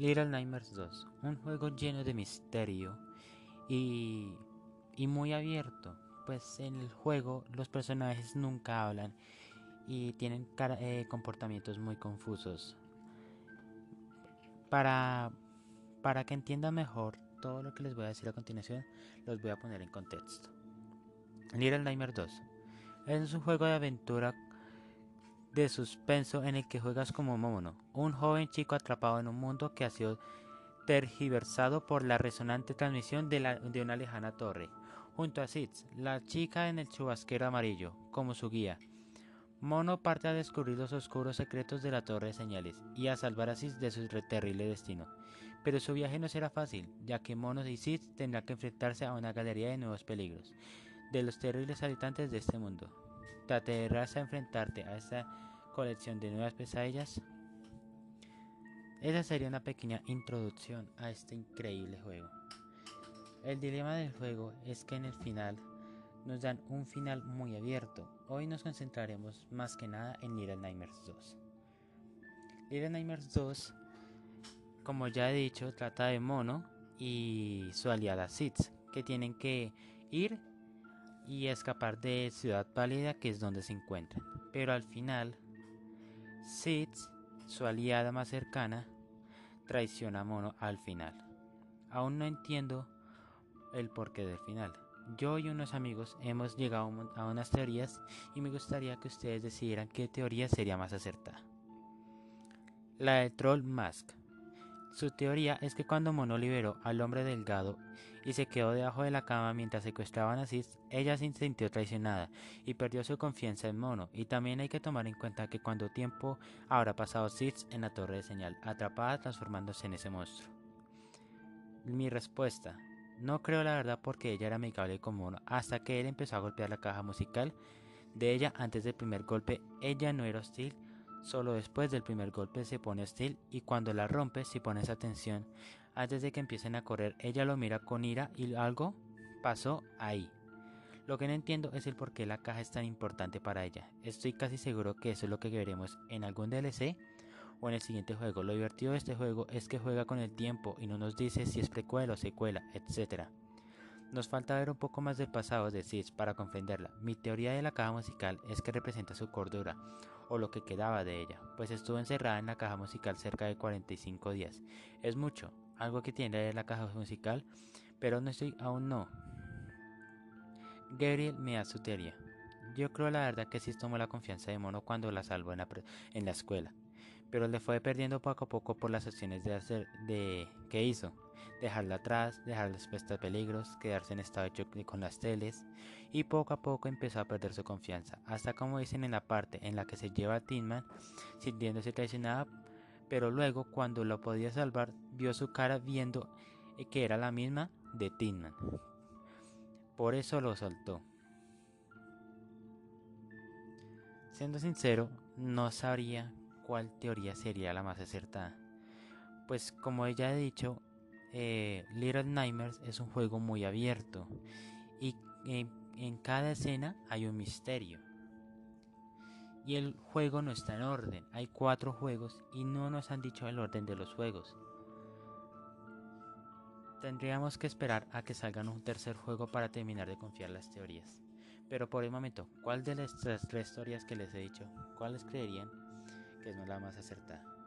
Little Nightmares 2, un juego lleno de misterio y, y muy abierto, pues en el juego los personajes nunca hablan y tienen eh, comportamientos muy confusos. Para, para que entiendan mejor todo lo que les voy a decir a continuación, los voy a poner en contexto. Little Nightmares 2 es un juego de aventura de suspenso en el que juegas como Mono, un joven chico atrapado en un mundo que ha sido tergiversado por la resonante transmisión de, una lejana torre, junto a Sitz, la chica en el chubasquero amarillo, como su guía. Mono parte a descubrir los oscuros secretos de la torre de señales y a salvar a Sitz de su terrible destino. Pero su viaje no será fácil, ya que Mono y Sitz tendrán que enfrentarse a una galería de nuevos peligros, de los terribles habitantes de este mundo. ¿Te a enfrentarte a esta colección de nuevas pesadillas? Esa sería una pequeña introducción a este increíble juego. El dilema del juego es que en el final nos dan un final muy abierto. Hoy nos concentraremos más que nada en Little Nightmares 2. Little Nightmares 2, como ya he dicho, trata de Mono y su aliada Sitz, que tienen que ir y escapar de Ciudad Pálida, que es donde se encuentran. Pero al final, Sitz, su aliada más cercana, traiciona a Mono al final. Aún no entiendo el porqué del final. Yo y unos amigos hemos llegado a unas teorías y me gustaría que ustedes decidieran qué teoría sería más acertada. La de Troll Mask. Su teoría es que cuando Mono liberó al hombre delgado y se quedó debajo de la cama mientras secuestraban a Sis, ella se sintió traicionada y perdió su confianza en Mono. Y también hay que tomar en cuenta que cuando tiempo habrá pasado Sis en la torre de señal, atrapada transformándose en ese monstruo. Mi respuesta. No creo la verdad porque ella era amigable con Mono hasta que él empezó a golpear la caja musical de ella antes del primer golpe. Ella no era hostil Solo después del primer golpe se pone hostil y cuando la rompe, si pones atención, antes de que empiecen a correr, ella lo mira con ira y algo pasó ahí. Lo que no entiendo es el por qué la caja es tan importante para ella. Estoy casi seguro que eso es lo que veremos en algún DLC o en el siguiente juego. Lo divertido de este juego es que juega con el tiempo y no nos dice si es precuela o secuela, etc. Nos falta ver un poco más del pasado de Sis para comprenderla. Mi teoría de la caja musical es que representa su cordura, o lo que quedaba de ella, pues estuvo encerrada en la caja musical cerca de 45 días. Es mucho, algo que tiene la caja musical, pero no estoy aún no. Gabriel me da su teoría. Yo creo la verdad que sí tomó la confianza de Mono cuando la salvó en la, en la escuela, pero le fue perdiendo poco a poco por las acciones de hacer de que hizo dejarla atrás, dejarla expuesta a peligros, quedarse en estado de choque con las teles y poco a poco empezó a perder su confianza, hasta como dicen en la parte en la que se lleva a Tinman sintiéndose traicionada, pero luego cuando lo podía salvar vio su cara viendo que era la misma de Tinman. Por eso lo soltó. Siendo sincero, no sabría cuál teoría sería la más acertada. Pues como ya he dicho, eh, Little Nightmares es un juego muy abierto y en cada escena hay un misterio. Y el juego no está en orden. Hay cuatro juegos y no nos han dicho el orden de los juegos. Tendríamos que esperar a que salgan un tercer juego para terminar de confiar las teorías. Pero por el momento, ¿cuál de las tres teorías que les he dicho, cuáles creerían que es la más acertada?